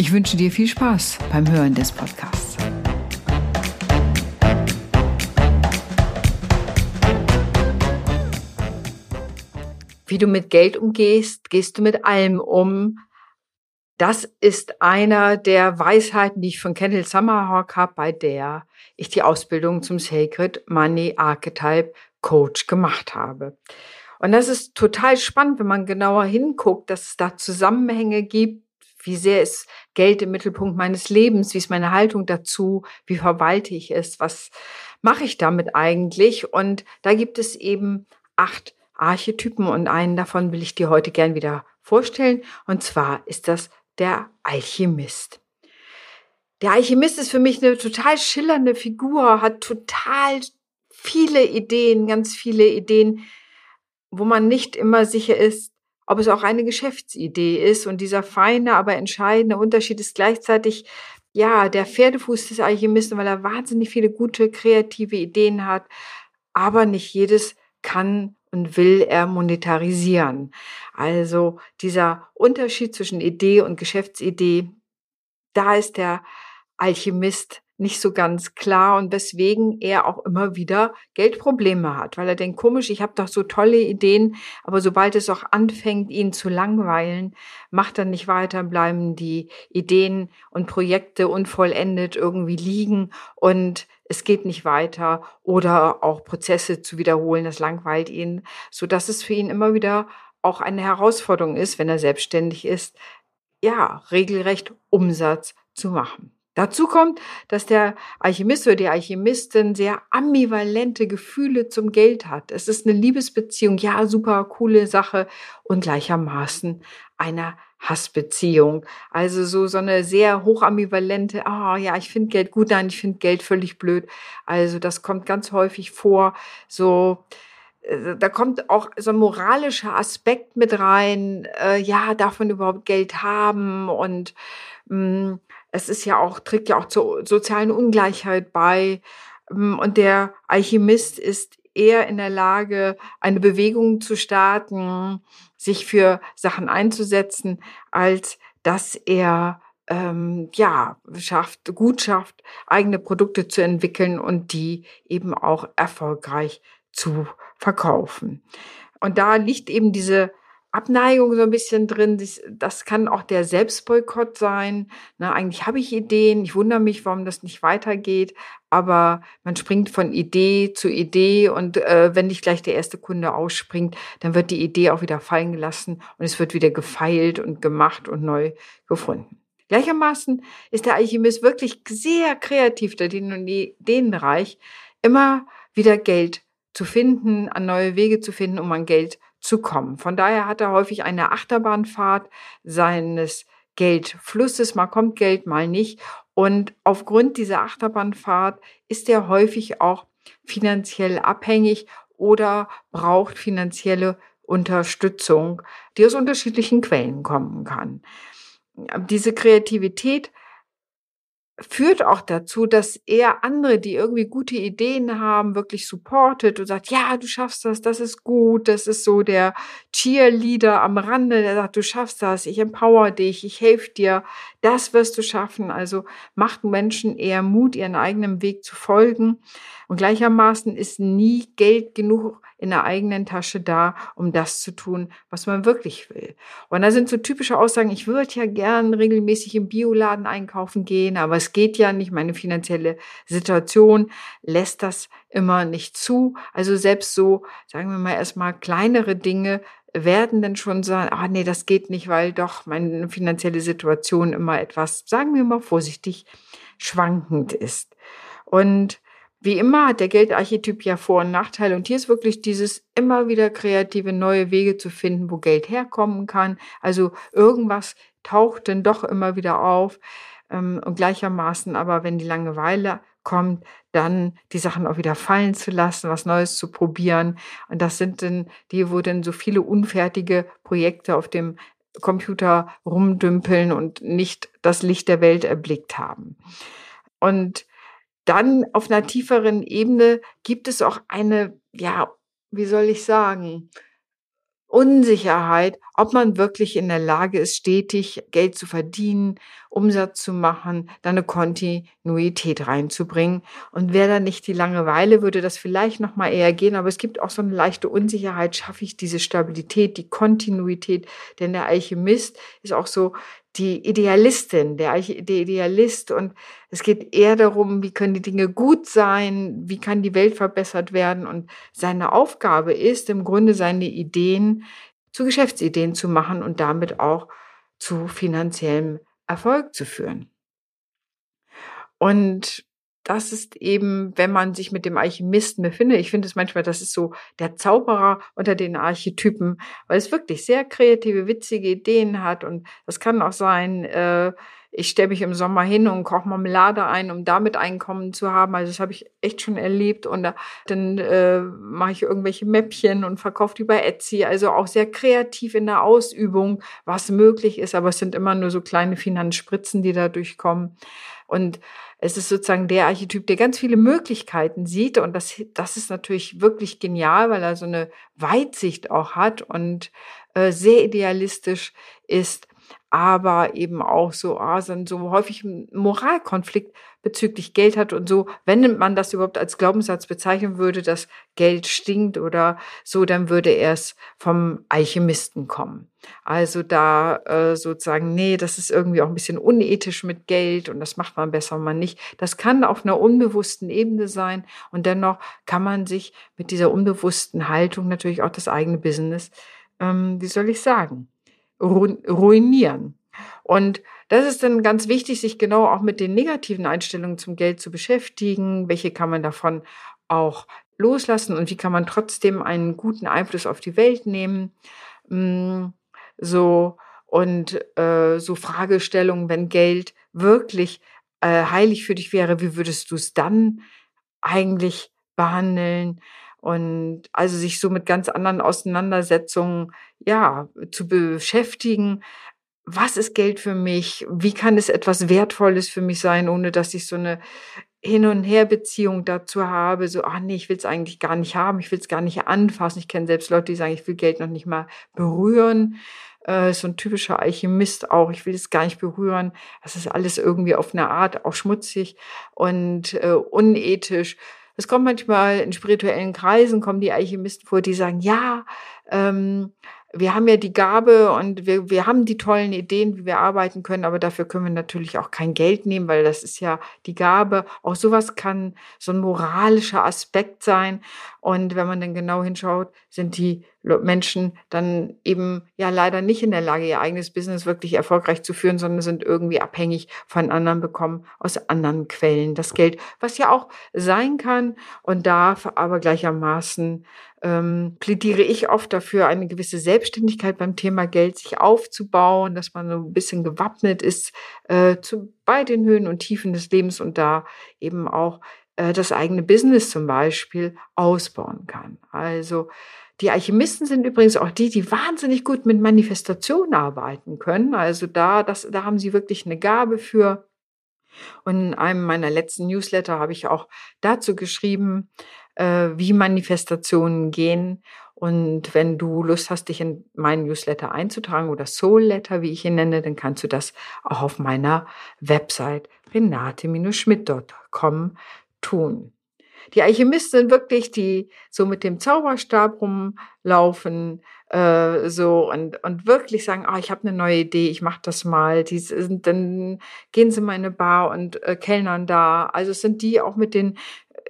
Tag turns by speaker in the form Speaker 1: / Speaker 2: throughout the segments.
Speaker 1: Ich wünsche dir viel Spaß beim Hören des Podcasts. Wie du mit Geld umgehst, gehst du mit allem um. Das ist einer der Weisheiten, die ich von Kendall Summerhawk habe, bei der ich die Ausbildung zum Sacred Money Archetype Coach gemacht habe. Und das ist total spannend, wenn man genauer hinguckt, dass es da Zusammenhänge gibt, wie sehr ist Geld im Mittelpunkt meines Lebens? Wie ist meine Haltung dazu? Wie verwalte ich es? Was mache ich damit eigentlich? Und da gibt es eben acht Archetypen und einen davon will ich dir heute gern wieder vorstellen. Und zwar ist das der Alchemist. Der Alchemist ist für mich eine total schillernde Figur, hat total viele Ideen, ganz viele Ideen, wo man nicht immer sicher ist, ob es auch eine Geschäftsidee ist. Und dieser feine, aber entscheidende Unterschied ist gleichzeitig, ja, der Pferdefuß des Alchemisten, weil er wahnsinnig viele gute, kreative Ideen hat, aber nicht jedes kann und will er monetarisieren. Also dieser Unterschied zwischen Idee und Geschäftsidee, da ist der Alchemist nicht so ganz klar und weswegen er auch immer wieder Geldprobleme hat, weil er denkt, komisch, ich habe doch so tolle Ideen, aber sobald es auch anfängt, ihn zu langweilen, macht er nicht weiter, bleiben die Ideen und Projekte unvollendet irgendwie liegen und es geht nicht weiter oder auch Prozesse zu wiederholen, das langweilt ihn, so dass es für ihn immer wieder auch eine Herausforderung ist, wenn er selbstständig ist, ja, regelrecht Umsatz zu machen. Dazu kommt, dass der Alchemist oder die Alchemistin sehr ambivalente Gefühle zum Geld hat. Es ist eine Liebesbeziehung, ja, super coole Sache und gleichermaßen eine Hassbeziehung. Also so, so eine sehr hochambivalente, ah oh, ja, ich finde Geld gut, nein, ich finde Geld völlig blöd. Also das kommt ganz häufig vor, so, äh, da kommt auch so ein moralischer Aspekt mit rein. Äh, ja, darf man überhaupt Geld haben? Und mh, mm, es ist ja auch, trägt ja auch zur sozialen Ungleichheit bei. Ähm, und der Alchemist ist eher in der Lage, eine Bewegung zu starten, sich für Sachen einzusetzen, als dass er ähm, ja schafft, gut schafft, eigene Produkte zu entwickeln und die eben auch erfolgreich zu verkaufen. Und da liegt eben diese Abneigung so ein bisschen drin. Das kann auch der Selbstboykott sein. Na, eigentlich habe ich Ideen. Ich wundere mich, warum das nicht weitergeht. Aber man springt von Idee zu Idee und äh, wenn nicht gleich der erste Kunde ausspringt, dann wird die Idee auch wieder fallen gelassen und es wird wieder gefeilt und gemacht und neu gefunden. Gleichermaßen ist der Alchemist wirklich sehr kreativ, der Ideenbereich, immer wieder Geld zu finden, an neue Wege zu finden, um an Geld zu kommen. Von daher hat er häufig eine Achterbahnfahrt seines Geldflusses. Mal kommt Geld, mal nicht. Und aufgrund dieser Achterbahnfahrt ist er häufig auch finanziell abhängig oder braucht finanzielle Unterstützung, die aus unterschiedlichen Quellen kommen kann. Diese Kreativität führt auch dazu, dass er andere, die irgendwie gute Ideen haben, wirklich supportet und sagt, ja, du schaffst das, das ist gut, das ist so der Cheerleader am Rande, der sagt, du schaffst das, ich empower dich, ich helfe dir, das wirst du schaffen. Also macht Menschen eher Mut, ihren eigenen Weg zu folgen. Und gleichermaßen ist nie Geld genug in der eigenen Tasche da, um das zu tun, was man wirklich will. Und da sind so typische Aussagen, ich würde ja gern regelmäßig im Bioladen einkaufen gehen, aber es geht ja nicht, meine finanzielle Situation lässt das immer nicht zu. Also selbst so, sagen wir mal erstmal kleinere Dinge werden dann schon sagen, ah nee, das geht nicht, weil doch meine finanzielle Situation immer etwas, sagen wir mal vorsichtig, schwankend ist. Und wie immer hat der Geldarchetyp ja Vor- und Nachteile und hier ist wirklich dieses immer wieder kreative neue Wege zu finden, wo Geld herkommen kann. Also irgendwas taucht dann doch immer wieder auf. ähm, und gleichermaßen aber, wenn die Langeweile kommt, dann die Sachen auch wieder fallen zu lassen, was Neues zu probieren. Und das sind dann die, wo dann so viele unfertige Projekte auf dem Computer rumdümpeln und nicht das Licht der Welt erblickt haben. Und dann auf einer tieferen Ebene gibt es auch eine, ja, wie soll ich sagen, Unsicherheit, ob man wirklich in der Lage ist, stetig Geld zu verdienen, Umsatz zu machen, da eine Kontinuität reinzubringen. Und wäre da nicht die Langeweile, würde das vielleicht noch mal eher gehen. Aber es gibt auch so eine leichte Unsicherheit. Schaffe ich diese Stabilität, die Kontinuität? Denn der Alchemist ist auch so die Idealistin, der, der Idealist. Und es geht eher darum, wie können die Dinge gut sein, wie kann die Welt verbessert werden. Und seine Aufgabe ist im Grunde seine Ideen zu Geschäftsideen zu machen und damit auch zu finanziellem Erfolg zu führen. Und das ist eben, wenn man sich mit dem Alchemisten befindet. Ich finde es manchmal, das ist so der Zauberer unter den Archetypen, weil es wirklich sehr kreative, witzige Ideen hat. Und das kann auch sein, äh, ich stelle mich im Sommer hin und koche Marmelade ein, um damit Einkommen zu haben. Also das habe ich echt schon erlebt. Und da, dann äh, mache ich irgendwelche Mäppchen und verkaufe die bei Etsy. Also auch sehr kreativ in der Ausübung, was möglich ist. Aber es sind immer nur so kleine Finanzspritzen, die da durchkommen. Und es ist sozusagen der Archetyp, der ganz viele Möglichkeiten sieht. Und das, das ist natürlich wirklich genial, weil er so eine Weitsicht auch hat und äh, sehr idealistisch ist aber eben auch so, ah, so, so häufig ein Moralkonflikt bezüglich Geld hat und so, wenn man das überhaupt als Glaubenssatz bezeichnen würde, dass Geld stinkt oder so, dann würde er es vom Alchemisten kommen. Also da äh, sozusagen, nee, das ist irgendwie auch ein bisschen unethisch mit Geld und das macht man besser man nicht. Das kann auf einer unbewussten Ebene sein und dennoch kann man sich mit dieser unbewussten Haltung natürlich auch das eigene Business, ähm, wie soll ich sagen, ruinieren. Und das ist dann ganz wichtig, sich genau auch mit den negativen Einstellungen zum Geld zu beschäftigen. Welche kann man davon auch loslassen und wie kann man trotzdem einen guten Einfluss auf die Welt nehmen? Mm, so und äh, so Fragestellungen, wenn Geld wirklich äh, heilig für dich wäre, wie würdest du es dann eigentlich behandeln? Und also sich so mit ganz anderen Auseinandersetzungen, ja, zu beschäftigen. Was ist Geld für mich? Wie kann es etwas Wertvolles für mich sein, ohne dass ich so eine Hin- und Her-Beziehung dazu habe? So, ach nee, ich will es eigentlich gar nicht haben, ich will es gar nicht anfassen. Ich kenne selbst Leute, die sagen, ich will Geld noch nicht mal berühren äh, so ein typischer Alchemist auch. Ich will es gar nicht berühren. Das ist alles irgendwie auf eine Art auch schmutzig und äh, unethisch. Es kommt manchmal in spirituellen Kreisen, kommen die Alchemisten vor, die sagen, ja, ähm, wir haben ja die Gabe und wir, wir haben die tollen Ideen, wie wir arbeiten können, aber dafür können wir natürlich auch kein Geld nehmen, weil das ist ja die Gabe. Auch sowas kann so ein moralischer Aspekt sein. Und wenn man dann genau hinschaut, sind die Menschen dann eben ja leider nicht in der Lage, ihr eigenes Business wirklich erfolgreich zu führen, sondern sind irgendwie abhängig von anderen bekommen, aus anderen Quellen das Geld, was ja auch sein kann. Und darf, aber gleichermaßen ähm, plädiere ich oft dafür, eine gewisse Selbstständigkeit beim Thema Geld sich aufzubauen, dass man so ein bisschen gewappnet ist äh, zu, bei den Höhen und Tiefen des Lebens und da eben auch das eigene Business zum Beispiel ausbauen kann. Also die Alchemisten sind übrigens auch die, die wahnsinnig gut mit Manifestation arbeiten können. Also da, das, da haben sie wirklich eine Gabe für. Und in einem meiner letzten Newsletter habe ich auch dazu geschrieben, äh, wie Manifestationen gehen. Und wenn du Lust hast, dich in meinen Newsletter einzutragen oder Soul Letter, wie ich ihn nenne, dann kannst du das auch auf meiner Website renate-schmidt.com tun. Die Alchemisten sind wirklich die so mit dem Zauberstab rumlaufen, äh, so und, und wirklich sagen, ah, ich habe eine neue Idee, ich mache das mal. Die sind, dann gehen sie mal in eine Bar und äh, kellnern da. Also es sind die auch mit den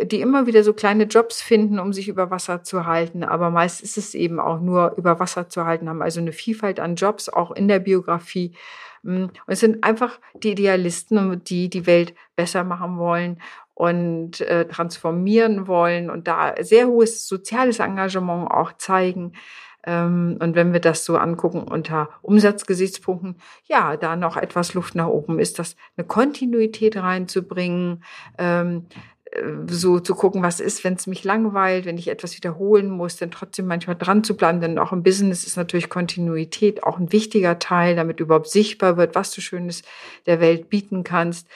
Speaker 1: die immer wieder so kleine Jobs finden, um sich über Wasser zu halten. Aber meist ist es eben auch nur über Wasser zu halten, haben also eine Vielfalt an Jobs, auch in der Biografie. Mm, und es sind einfach die Idealisten, die die Welt besser machen wollen und äh, transformieren wollen und da sehr hohes soziales Engagement auch zeigen. Ähm, und wenn wir das so angucken unter Umsatzgesichtspunkten, ja, da noch etwas Luft nach oben ist, das eine Kontinuität reinzubringen, ähm, äh, so zu gucken, was ist, wenn es mich langweilt, wenn ich etwas wiederholen muss, dann trotzdem manchmal dran zu bleiben. Denn auch im Business ist natürlich Kontinuität auch ein wichtiger Teil, damit überhaupt sichtbar wird, was du Schönes der Welt bieten kannst.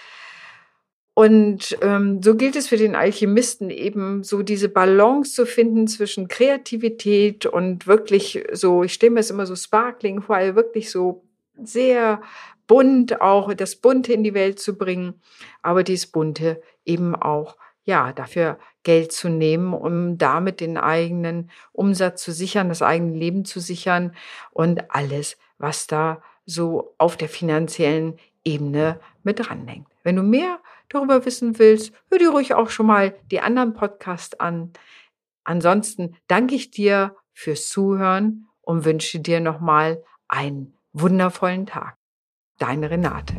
Speaker 1: Und ähm, so gilt es für den Alchemisten eben so diese Balance zu finden zwischen Kreativität und wirklich so, ich stelle mir es immer so sparkling vor, wirklich so sehr bunt auch das Bunte in die Welt zu bringen, aber dieses Bunte eben auch ja, dafür Geld zu nehmen, um damit den eigenen Umsatz zu sichern, das eigene Leben zu sichern und alles, was da so auf der finanziellen Ebene mit dranhängt. Wenn du mehr darüber wissen willst, hör dir ruhig auch schon mal die anderen Podcasts an. Ansonsten danke ich dir fürs Zuhören und wünsche dir nochmal einen wundervollen Tag. Deine Renate.